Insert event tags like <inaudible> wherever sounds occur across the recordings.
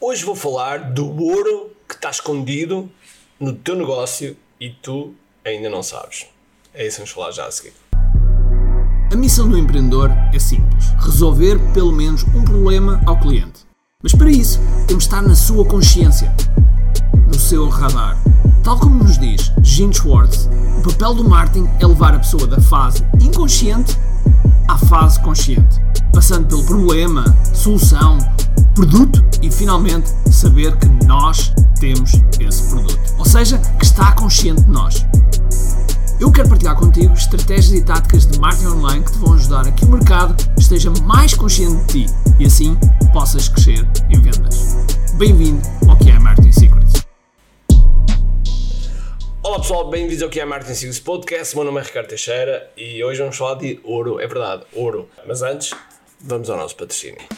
Hoje vou falar do ouro que está escondido no teu negócio e tu ainda não sabes. É isso que vamos falar já a seguir. A missão do empreendedor é simples: resolver pelo menos um problema ao cliente. Mas para isso, temos de estar na sua consciência, no seu radar. Tal como nos diz Gene Schwartz, o papel do marketing é levar a pessoa da fase inconsciente à fase consciente, passando pelo problema, solução, produto e finalmente saber que nós temos esse produto. Ou seja, que está consciente de nós. Eu quero partilhar contigo estratégias e táticas de marketing online que te vão ajudar a que o mercado esteja mais consciente de ti e assim possas crescer em vendas. Bem-vindo ao que é Marketing Secrets. Olá pessoal, bem-vindos ao que é Marketing Secrets Podcast. Meu nome é Ricardo Teixeira e hoje vamos falar de ouro. É verdade, ouro. Mas antes, vamos ao nosso patrocínio.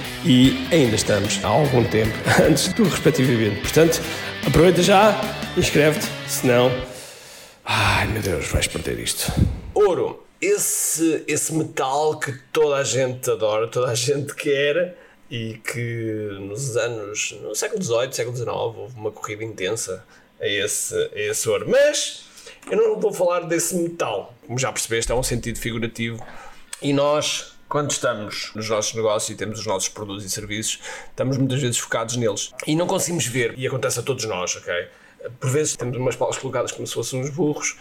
e ainda estamos há algum tempo <laughs> antes do respectivo evento. Portanto, aproveita já, inscreve-te, senão. Ai meu Deus, vais perder isto. Ouro, esse, esse metal que toda a gente adora, toda a gente quer e que nos anos, no século XVIII, século XIX, houve uma corrida intensa a esse, a esse ouro. Mas eu não vou falar desse metal. Como já percebeste, é um sentido figurativo e nós quando estamos nos nossos negócios e temos os nossos produtos e serviços, estamos muitas vezes focados neles. E não conseguimos ver, e acontece a todos nós, ok? Por vezes temos umas palas colocadas como se fossem uns burros,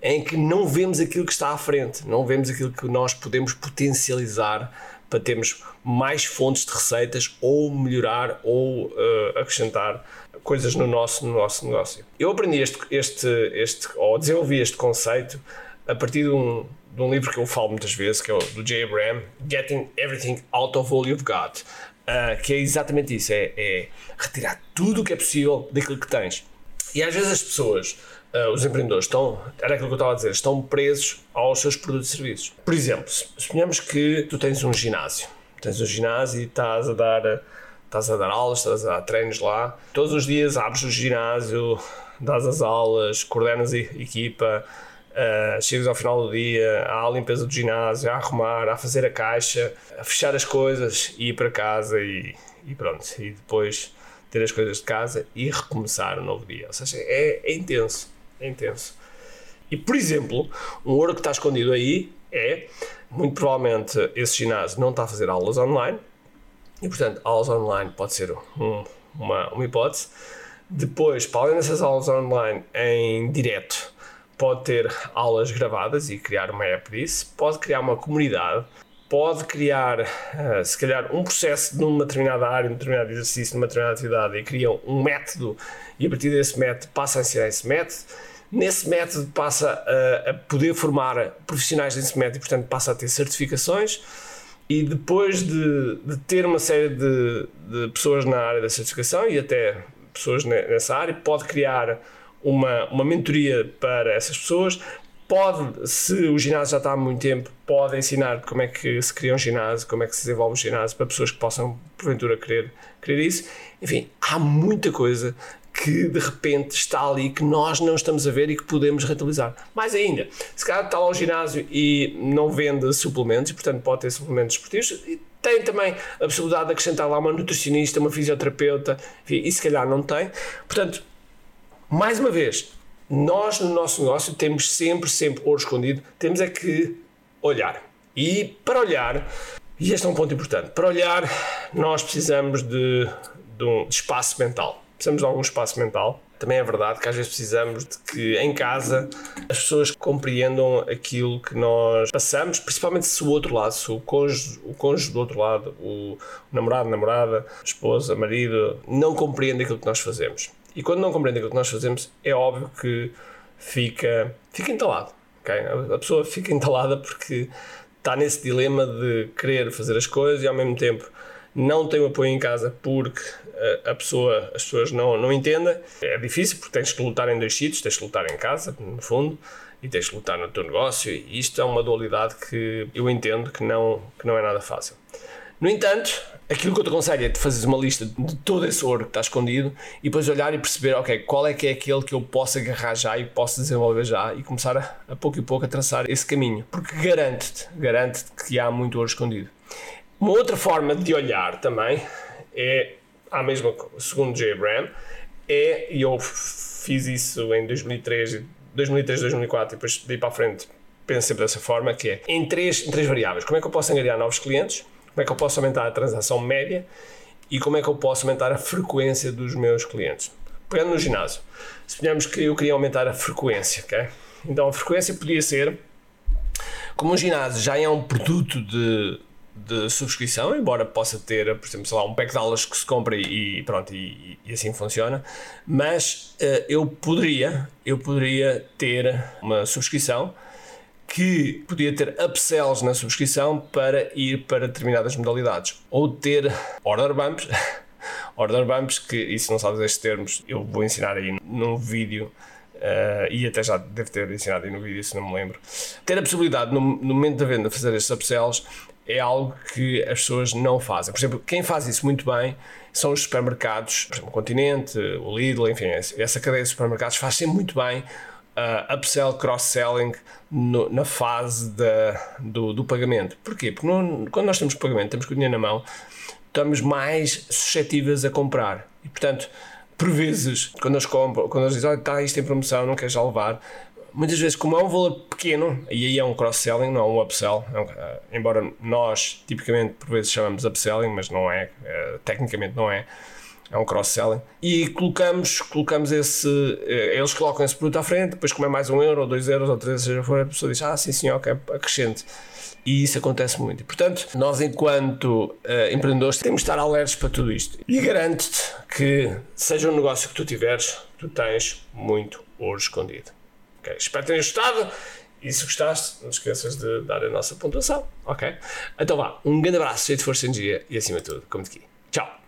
em que não vemos aquilo que está à frente, não vemos aquilo que nós podemos potencializar para termos mais fontes de receitas ou melhorar ou uh, acrescentar coisas no nosso, no nosso negócio. Eu aprendi este, este, este, ou desenvolvi este conceito a partir de um, de um livro que eu falo muitas vezes, que é o do J. Abraham, Getting Everything Out of All You've Got, uh, que é exatamente isso, é, é, retirar tudo o que é possível daquilo que tens. E às vezes as pessoas, uh, os empreendedores, estão, era aquilo que eu estava a dizer, estão presos aos seus produtos e serviços. Por exemplo, suponhamos que tu tens um ginásio, tens um ginásio e estás a dar, estás a dar aulas, estás a dar treinos lá, todos os dias abres o ginásio, dás as aulas, coordenas a equipa, Uh, chegas ao final do dia, à limpeza do ginásio, a arrumar, a fazer a caixa, a fechar as coisas e ir para casa e, e pronto. E depois ter as coisas de casa e recomeçar um novo dia. Ou seja, é, é intenso. É intenso. E por exemplo, um ouro que está escondido aí é muito provavelmente esse ginásio não está a fazer aulas online e portanto aulas online pode ser um, uma, uma hipótese. Depois, para além dessas aulas online em direto, pode ter aulas gravadas e criar uma app disso, pode criar uma comunidade, pode criar, uh, se calhar, um processo numa determinada área, num determinado exercício, numa determinada atividade e cria um método e a partir desse método passa a ensinar esse método. Nesse método passa a, a poder formar profissionais desse método e, portanto, passa a ter certificações. E depois de, de ter uma série de, de pessoas na área da certificação e até pessoas nessa área, pode criar uma, uma mentoria para essas pessoas. Pode, se o ginásio já está há muito tempo, pode ensinar como é que se cria um ginásio, como é que se desenvolve um ginásio para pessoas que possam, porventura, querer, querer isso. Enfim, há muita coisa que de repente está ali que nós não estamos a ver e que podemos rentabilizar. Mais ainda, se calhar está lá o ginásio e não vende suplementos, e portanto pode ter suplementos esportivos, tem também a possibilidade de acrescentar lá uma nutricionista, uma fisioterapeuta, enfim, e se calhar não tem. Portanto, mais uma vez, nós no nosso negócio temos sempre, sempre ouro escondido, temos é que olhar. E para olhar, e este é um ponto importante, para olhar nós precisamos de, de um de espaço mental. Precisamos de algum espaço mental. também é verdade que às vezes precisamos de que em casa as pessoas compreendam aquilo que nós passamos, principalmente se o outro lado, se o cônjuge, o cônjuge do outro lado, o namorado, namorada, esposa, marido, não compreende aquilo que nós fazemos. E quando não compreende aquilo que nós fazemos, é óbvio que fica, fica entalado. Okay? A pessoa fica <laughs> entalada porque está nesse dilema de querer fazer as coisas e ao mesmo tempo não tem o apoio em casa porque a pessoa, as pessoas não, não entendem. É difícil porque tens que lutar em dois sítios, tens que lutar em casa, no fundo, e tens que lutar no teu negócio. E isto é uma dualidade que eu entendo que não, que não é nada fácil. No entanto, aquilo que eu te aconselho é de fazeres uma lista de todo esse ouro que está escondido e depois olhar e perceber, ok, qual é que é aquele que eu posso agarrar já e posso desenvolver já e começar a, a pouco e pouco a traçar esse caminho. Porque garante-te, garante-te que há muito ouro escondido. Uma outra forma de olhar também é a mesma, segundo J. Abraham, é, e eu fiz isso em 2003, 2003, 2004 e depois daí para a frente penso sempre dessa forma, que é em três, em três variáveis. Como é que eu posso angariar novos clientes? Como é que eu posso aumentar a transação média? E como é que eu posso aumentar a frequência dos meus clientes? Pegando no ginásio, suponhamos que eu queria aumentar a frequência, ok? Então a frequência podia ser, como o ginásio já é um produto de de subscrição, embora possa ter, por exemplo, sei lá, um pack de aulas que se compra e, pronto, e, e assim funciona, mas uh, eu poderia, eu poderia ter uma subscrição que podia ter upsells na subscrição para ir para determinadas modalidades, ou ter order bumps, <laughs> order bumps, que, se não sabes estes termos, eu vou ensinar aí num vídeo Uh, e até já deve ter ensinado aí no vídeo, se não me lembro. Ter a possibilidade, no, no momento da venda, de fazer estes upsells é algo que as pessoas não fazem. Por exemplo, quem faz isso muito bem são os supermercados, por exemplo, o Continente, o Lidl, enfim, essa cadeia de supermercados faz sempre muito bem uh, upsell, cross-selling na fase da, do, do, pagamento. Porquê? Porque quando nós temos pagamento, temos com o dinheiro na mão, estamos mais suscetíveis a comprar. E, portanto, por vezes, quando eles compram, quando eles dizem, oh, está isto em promoção, não queres já levar, muitas vezes, como é um valor pequeno, e aí é um cross-selling, não é um upsell, é um, uh, embora nós tipicamente por vezes chamamos upselling, mas não é, uh, tecnicamente não é, é um cross-selling. E colocamos, colocamos esse, uh, eles colocam esse produto à frente, depois como é mais um euro, ou dois euros, ou três, seja for, a pessoa diz, ah, sim, sim, ok, acrescente. E isso acontece muito. E, portanto, nós, enquanto uh, empreendedores, temos de estar alertas para tudo isto. E garanto-te que, seja um negócio que tu tiveres, tu tens muito ouro escondido. Okay? Espero que tenhas gostado. E se gostaste, não esqueças de dar a nossa pontuação. Ok? Então vá, um grande abraço, cheio de força e energia e acima de tudo, como te aqui. Tchau!